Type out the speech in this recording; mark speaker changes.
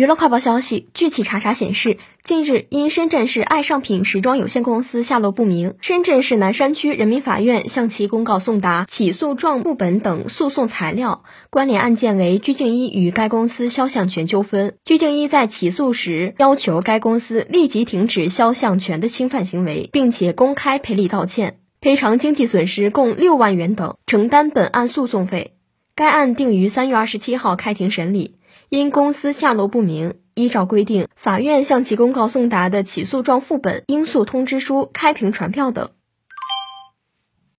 Speaker 1: 娱乐快报消息，据企查查显示，近日因深圳市爱尚品时装有限公司下落不明，深圳市南山区人民法院向其公告送达起诉状副本等诉讼材料，关联案件为鞠婧祎与该公司肖像权纠纷。鞠婧祎在起诉时要求该公司立即停止肖像权的侵犯行为，并且公开赔礼道歉，赔偿经济损失共六万元等，承担本案诉讼费。该案定于三月二十七号开庭审理。因公司下落不明，依照规定，法院向其公告送达的起诉状副本、应诉通知书、开庭传票等。